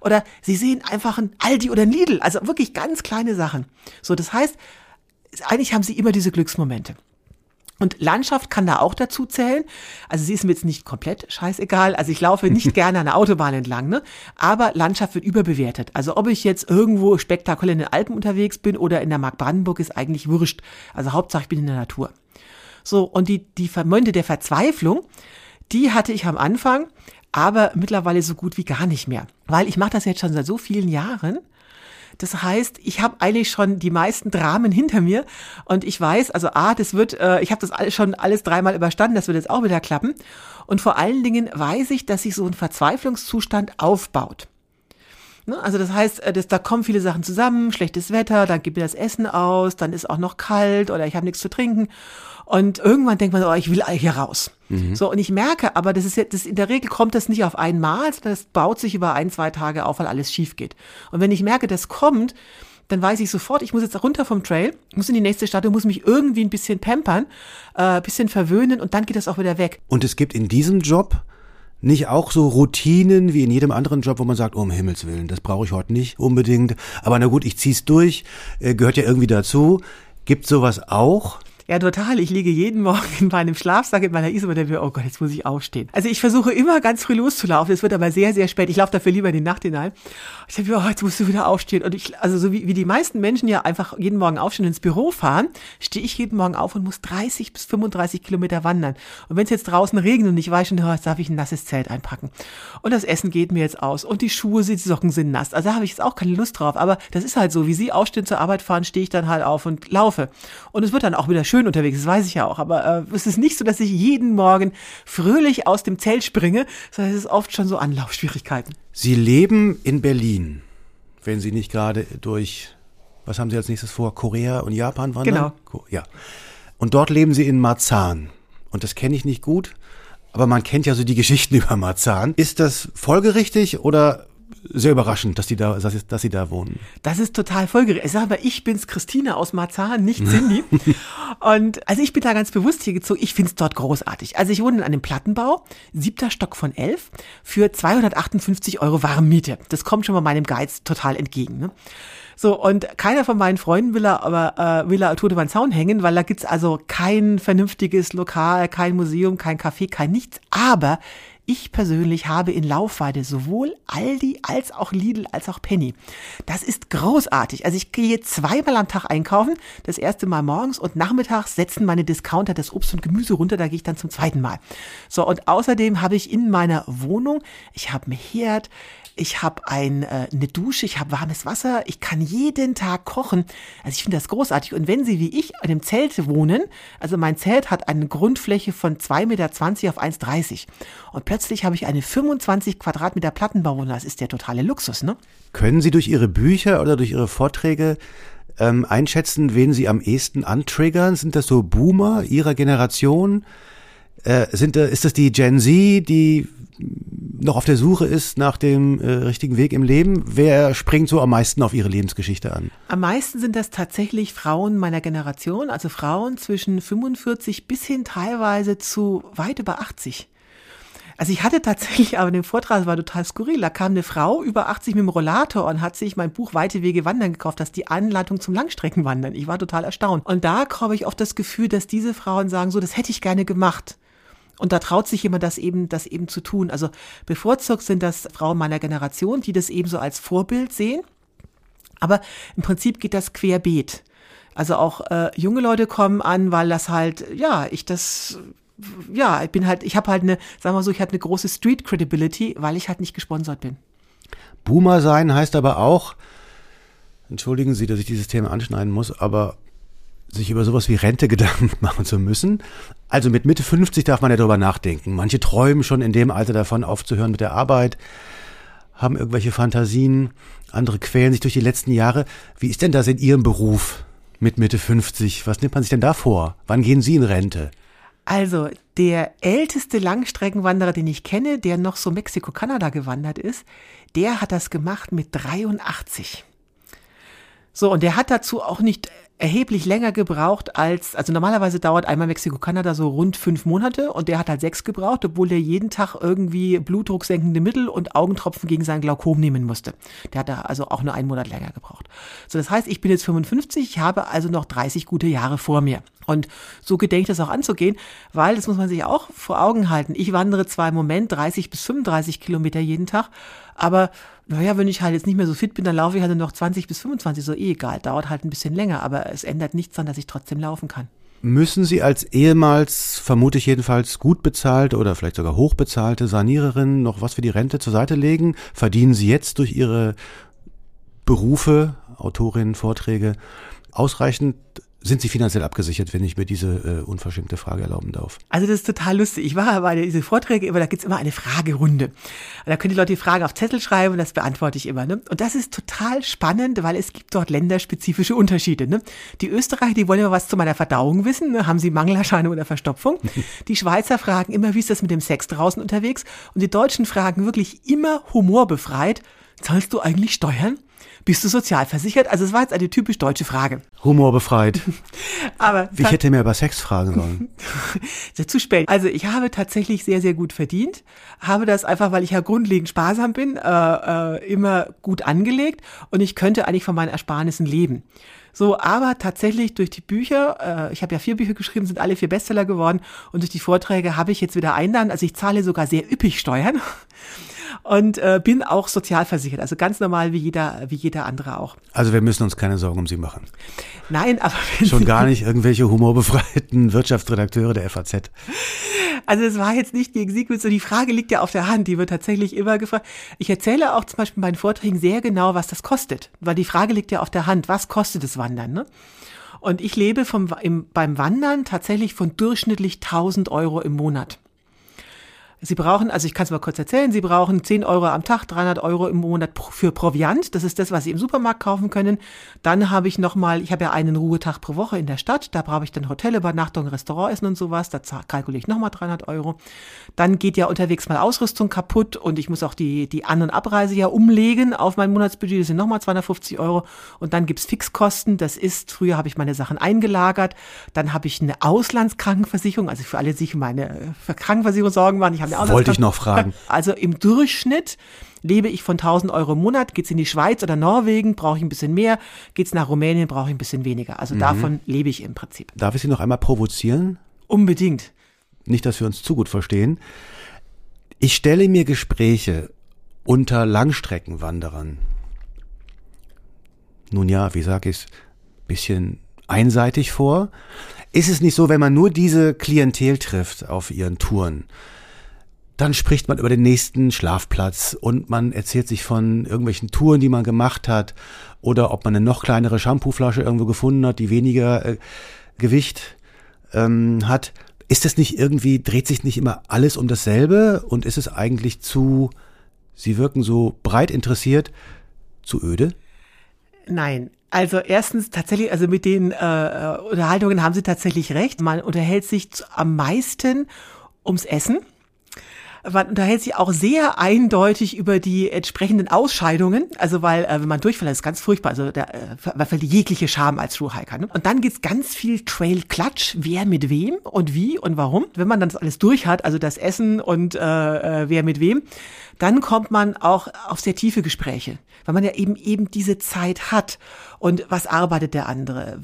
Oder Sie sehen einfach ein Aldi oder ein Lidl. Also wirklich ganz kleine Sachen. So, das heißt, eigentlich haben Sie immer diese Glücksmomente. Und Landschaft kann da auch dazu zählen. Also sie ist mir jetzt nicht komplett scheißegal. Also ich laufe nicht gerne an der Autobahn entlang, ne? Aber Landschaft wird überbewertet. Also ob ich jetzt irgendwo spektakulär in den Alpen unterwegs bin oder in der Mark Brandenburg ist eigentlich wurscht. Also Hauptsache ich bin in der Natur. So, und die, die Momente der Verzweiflung, die hatte ich am Anfang, aber mittlerweile so gut wie gar nicht mehr. Weil ich mache das jetzt schon seit so vielen Jahren. Das heißt, ich habe eigentlich schon die meisten Dramen hinter mir und ich weiß, also A, das wird, äh, ich habe das alles schon alles dreimal überstanden, das wird jetzt auch wieder klappen. Und vor allen Dingen weiß ich, dass sich so ein Verzweiflungszustand aufbaut. Ne? Also das heißt, äh, das, da kommen viele Sachen zusammen, schlechtes Wetter, dann gibt mir das Essen aus, dann ist auch noch kalt oder ich habe nichts zu trinken. Und irgendwann denkt man, oh, ich will hier raus. Mhm. So, und ich merke aber, das ist jetzt, das, in der Regel kommt das nicht auf einmal, sondern das baut sich über ein, zwei Tage auf, weil alles schief geht. Und wenn ich merke, das kommt, dann weiß ich sofort, ich muss jetzt runter vom Trail, muss in die nächste Stadt und muss mich irgendwie ein bisschen pampern, äh, bisschen verwöhnen und dann geht das auch wieder weg. Und es gibt in diesem Job nicht auch so Routinen wie in jedem anderen Job, wo man sagt, oh, um Himmels Willen, das brauche ich heute nicht unbedingt. Aber na gut, ich zieh's durch, äh, gehört ja irgendwie dazu. Gibt sowas auch? Ja, total. Ich liege jeden Morgen in meinem Schlafsack in meiner Isomatte und denke, oh Gott, jetzt muss ich aufstehen. Also ich versuche immer ganz früh loszulaufen. Es wird aber sehr, sehr spät. Ich laufe dafür lieber in die Nacht hinein. Ich denke, oh, jetzt musst du wieder aufstehen. Und ich, also so wie, wie die meisten Menschen ja einfach jeden Morgen aufstehen und ins Büro fahren, stehe ich jeden Morgen auf und muss 30 bis 35 Kilometer wandern. Und wenn es jetzt draußen regnet und ich weiß schon, oh, jetzt darf ich ein nasses Zelt einpacken. Und das Essen geht mir jetzt aus. Und die Schuhe, die Socken sind nass. Also da habe ich jetzt auch keine Lust drauf. Aber das ist halt so. Wie Sie aufstehen zur Arbeit fahren, stehe ich dann halt auf und laufe. Und es wird dann auch wieder schön unterwegs. Das weiß ich ja auch. Aber äh, es ist nicht so, dass ich jeden Morgen fröhlich aus dem Zelt springe, sondern es ist oft schon so Anlaufschwierigkeiten. Sie leben in Berlin, wenn Sie nicht gerade durch, was haben Sie als nächstes vor, Korea und Japan wandern? Genau. Ja. Und dort leben Sie in Marzahn. Und das kenne ich nicht gut, aber man kennt ja so die Geschichten über Marzahn. Ist das folgerichtig oder sehr überraschend, dass die da, dass, dass sie da wohnen. Das ist total folgerichtig. Ich sage aber, ich bin's Christine aus Marzahn, nicht Cindy. und also ich bin da ganz bewusst hier gezogen. Ich find's dort großartig. Also ich wohne in einem Plattenbau, siebter Stock von elf, für 258 Euro Warmmiete. Das kommt schon mal meinem Geiz total entgegen. Ne? So, und keiner von meinen Freunden will er aber äh, will er Tour de Van Zaun hängen, weil da gibt's also kein vernünftiges Lokal, kein Museum, kein Café, kein nichts. Aber ich persönlich habe in Laufweide sowohl Aldi als auch Lidl als auch Penny. Das ist großartig. Also ich gehe zweimal am Tag einkaufen. Das erste Mal morgens und nachmittags setzen meine Discounter das Obst und Gemüse runter. Da gehe ich dann zum zweiten Mal. So, und außerdem habe ich in meiner Wohnung, ich habe einen Herd, ich habe ein, äh, eine Dusche, ich habe warmes Wasser, ich kann jeden Tag kochen. Also ich finde das großartig. Und wenn Sie wie ich in einem Zelt wohnen, also mein Zelt hat eine Grundfläche von 2,20 Meter auf 1,30 und plötzlich habe ich eine 25 Quadratmeter Plattenbauwohnung. Das ist der totale Luxus, ne? Können Sie durch Ihre Bücher oder durch Ihre Vorträge ähm, einschätzen, wen Sie am ehesten antriggern? Sind das so Boomer Ihrer Generation? Äh, sind, äh, ist das die Gen Z, die noch auf der Suche ist nach dem äh, richtigen Weg im Leben? Wer springt so am meisten auf ihre Lebensgeschichte an? Am meisten sind das tatsächlich Frauen meiner Generation, also Frauen zwischen 45 bis hin teilweise zu weit über 80. Also ich hatte tatsächlich, aber den Vortrag war total skurril. Da kam eine Frau über 80 mit dem Rollator und hat sich mein Buch Weite Wege wandern gekauft. Das ist die Anleitung zum Langstreckenwandern. Ich war total erstaunt. Und da habe ich oft das Gefühl, dass diese Frauen sagen, so, das hätte ich gerne gemacht. Und da traut sich jemand das eben, das eben zu tun. Also bevorzugt sind das Frauen meiner Generation, die das eben so als Vorbild sehen. Aber im Prinzip geht das querbeet. Also auch äh, junge Leute kommen an, weil das halt, ja, ich das, ja, ich bin halt, ich habe halt eine, sagen wir so, ich habe eine große Street Credibility, weil ich halt nicht gesponsert bin. Boomer sein heißt aber auch, entschuldigen Sie, dass ich dieses Thema anschneiden muss, aber sich über sowas wie Rente Gedanken machen zu müssen. Also mit Mitte 50 darf man ja darüber nachdenken. Manche träumen schon in dem Alter davon aufzuhören mit der Arbeit, haben irgendwelche Fantasien, andere quälen sich durch die letzten Jahre. Wie ist denn das in Ihrem Beruf mit Mitte 50? Was nimmt man sich denn da vor? Wann gehen Sie in Rente? Also, der älteste Langstreckenwanderer, den ich kenne, der noch so Mexiko-Kanada gewandert ist, der hat das gemacht mit 83. So, und der hat dazu auch nicht erheblich länger gebraucht als, also normalerweise dauert einmal Mexiko-Kanada so rund fünf Monate und der hat halt sechs gebraucht, obwohl der jeden Tag irgendwie blutdrucksenkende Mittel und Augentropfen gegen sein Glaukom nehmen musste. Der hat da also auch nur einen Monat länger gebraucht. So, das heißt, ich bin jetzt 55, ich habe also noch 30 gute Jahre vor mir. Und so gedenke ich das auch anzugehen, weil, das muss man sich auch vor Augen halten, ich wandere zwar im Moment 30 bis 35 Kilometer jeden Tag, aber naja, wenn ich halt jetzt nicht mehr so fit bin, dann laufe ich halt noch 20 bis 25, so eh egal, dauert halt ein bisschen länger, aber es ändert nichts daran, dass ich trotzdem laufen kann. Müssen Sie als ehemals, vermute ich jedenfalls, gut bezahlte oder vielleicht sogar hochbezahlte Saniererin noch was für die Rente zur Seite legen? Verdienen Sie jetzt durch Ihre Berufe, Autorinnen, Vorträge, ausreichend sind Sie finanziell abgesichert, wenn ich mir diese äh, unverschämte Frage erlauben darf? Also das ist total lustig. Ich war bei diesen Vorträgen immer, da gibt's immer eine Fragerunde. Da können die Leute die Fragen auf Zettel schreiben und das beantworte ich immer. Ne? Und das ist total spannend, weil es gibt dort länderspezifische Unterschiede. Ne? Die Österreicher, die wollen immer was zu meiner Verdauung wissen. Ne? Haben sie Mangelerscheinung oder Verstopfung? Die Schweizer fragen immer, wie ist das mit dem Sex draußen unterwegs? Und die Deutschen fragen wirklich immer humorbefreit, zahlst du eigentlich Steuern? Bist du sozialversichert? Also es war jetzt eine typisch deutsche Frage. Humorbefreit. Aber ich hätte mehr über Sex fragen sollen. zu spät. Also ich habe tatsächlich sehr, sehr gut verdient. Habe das einfach, weil ich ja grundlegend sparsam bin, äh, äh, immer gut angelegt und ich könnte eigentlich von meinen Ersparnissen leben. So, aber tatsächlich durch die Bücher, äh, ich habe ja vier Bücher geschrieben, sind alle vier Bestseller geworden und durch die Vorträge habe ich jetzt wieder Einnahmen. Also ich zahle sogar sehr üppig Steuern und äh, bin auch sozialversichert, also ganz normal wie jeder, wie jeder andere auch. Also wir müssen uns keine Sorgen um Sie machen. Nein, aber schon gar nicht irgendwelche humorbefreiten Wirtschaftsredakteure der FAZ. Also es war jetzt nicht gegen Siegfried, so die Frage liegt ja auf der Hand, die wird tatsächlich immer gefragt. Ich erzähle auch zum Beispiel bei meinen Vorträgen sehr genau, was das kostet, weil die Frage liegt ja auf der Hand, was kostet das Wandern, ne? Und ich lebe vom, im, beim Wandern tatsächlich von durchschnittlich 1000 Euro im Monat. Sie brauchen, also ich kann es mal kurz erzählen, Sie brauchen 10 Euro am Tag, 300 Euro im Monat für Proviant. Das ist das, was Sie im Supermarkt kaufen können. Dann habe ich nochmal, ich habe ja einen Ruhetag pro Woche in der Stadt. Da brauche ich dann Hotelübernachtung, Restaurantessen und sowas. Da kalkuliere ich nochmal 300 Euro. Dann geht ja unterwegs mal Ausrüstung kaputt und ich muss auch die, die An- und Abreise ja umlegen auf mein Monatsbudget. Das sind nochmal 250 Euro. Und dann gibt's Fixkosten. Das ist, früher habe ich meine Sachen eingelagert. Dann habe ich eine Auslandskrankenversicherung. Also für alle, die sich meine Krankenversicherung sorgen waren. Ich haben Wollte ich noch fragen. Also im Durchschnitt lebe ich von 1000 Euro im Monat. Geht's in die Schweiz oder Norwegen, brauche ich ein bisschen mehr. Geht's nach Rumänien, brauche ich ein bisschen weniger. Also mhm. davon lebe ich im Prinzip. Darf ich Sie noch einmal provozieren? Unbedingt. Nicht, dass wir uns zu gut verstehen. Ich stelle mir Gespräche unter Langstreckenwanderern. Nun ja, wie sag ich's, bisschen einseitig vor. Ist es nicht so, wenn man nur diese Klientel trifft auf ihren Touren, dann spricht man über den nächsten Schlafplatz und man erzählt sich von irgendwelchen Touren, die man gemacht hat oder ob man eine noch kleinere Shampooflasche irgendwo gefunden hat, die weniger äh, Gewicht ähm, hat. Ist es nicht irgendwie, dreht sich nicht immer alles um dasselbe und ist es eigentlich zu, Sie wirken so breit interessiert, zu öde? Nein, also erstens tatsächlich, also mit den äh, Unterhaltungen haben Sie tatsächlich recht. Man unterhält sich am meisten ums Essen man unterhält sich auch sehr eindeutig über die entsprechenden Ausscheidungen. Also weil, äh, wenn man durchfällt, ist ganz furchtbar. Also da äh, verfällt jegliche Scham als True Hiker. Ne? Und dann geht's ganz viel Trail-Klatsch, wer mit wem und wie und warum. Wenn man dann das alles durch hat, also das Essen und äh, äh, wer mit wem, dann kommt man auch auf sehr tiefe Gespräche, weil man ja eben eben diese Zeit hat. Und was arbeitet der andere?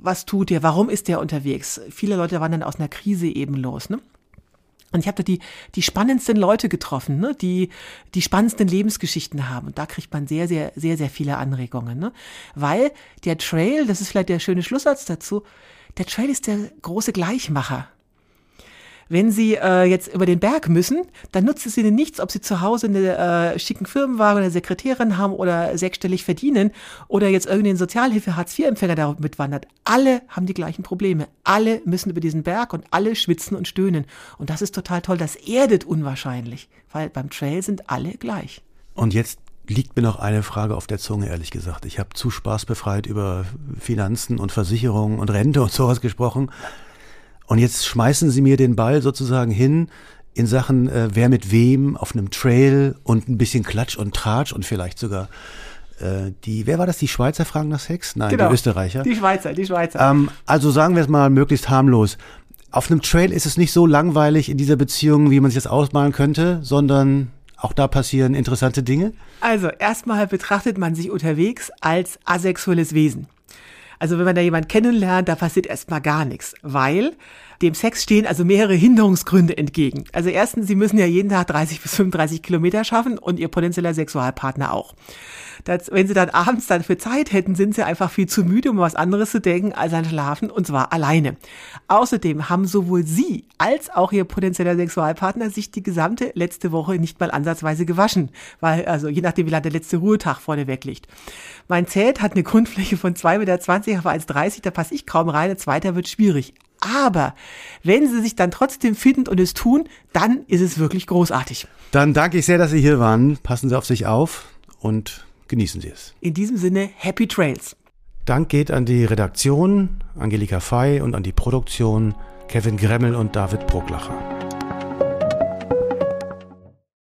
Was tut der? Warum ist der unterwegs? Viele Leute waren dann aus einer Krise eben los. Ne? Und ich habe da die, die spannendsten Leute getroffen, ne? die die spannendsten Lebensgeschichten haben. Und da kriegt man sehr, sehr, sehr, sehr viele Anregungen. Ne? Weil der Trail, das ist vielleicht der schöne Schlusssatz dazu, der Trail ist der große Gleichmacher. Wenn Sie äh, jetzt über den Berg müssen, dann nutzt es Ihnen nichts, ob Sie zu Hause eine äh, schicken Firmenwagen oder Sekretärin haben oder sechsstellig verdienen oder jetzt irgendeinen Sozialhilfe-Hartz-IV-Empfänger da mitwandert. Alle haben die gleichen Probleme. Alle müssen über diesen Berg und alle schwitzen und stöhnen. Und das ist total toll. Das erdet unwahrscheinlich, weil beim Trail sind alle gleich. Und jetzt liegt mir noch eine Frage auf der Zunge, ehrlich gesagt. Ich habe zu spaßbefreit über Finanzen und Versicherungen und Rente und sowas gesprochen. Und jetzt schmeißen sie mir den Ball sozusagen hin in Sachen, äh, wer mit wem auf einem Trail und ein bisschen Klatsch und Tratsch und vielleicht sogar äh, die, wer war das, die Schweizer fragen nach Sex? Nein, genau, die Österreicher. Die Schweizer, die Schweizer. Ähm, also sagen wir es mal möglichst harmlos. Auf einem Trail ist es nicht so langweilig in dieser Beziehung, wie man sich das ausmalen könnte, sondern auch da passieren interessante Dinge? Also erstmal betrachtet man sich unterwegs als asexuelles Wesen. Also wenn man da jemanden kennenlernt, da passiert erstmal gar nichts, weil dem Sex stehen also mehrere Hinderungsgründe entgegen. Also erstens, Sie müssen ja jeden Tag 30 bis 35 Kilometer schaffen und Ihr potenzieller Sexualpartner auch. Das, wenn Sie dann abends dann für Zeit hätten, sind Sie einfach viel zu müde, um was anderes zu denken als an Schlafen und zwar alleine. Außerdem haben sowohl Sie als auch Ihr potenzieller Sexualpartner sich die gesamte letzte Woche nicht mal ansatzweise gewaschen, weil also je nachdem, wie lange der letzte Ruhetag vorne weg liegt. Mein Zelt hat eine Grundfläche von 2,20 Meter auf 1,30, da passe ich kaum rein, ein zweiter wird schwierig. Aber wenn sie sich dann trotzdem finden und es tun, dann ist es wirklich großartig. Dann danke ich sehr, dass Sie hier waren. Passen Sie auf sich auf und genießen Sie es. In diesem Sinne, Happy Trails. Dank geht an die Redaktion, Angelika Fey und an die Produktion, Kevin Gremmel und David Brucklacher.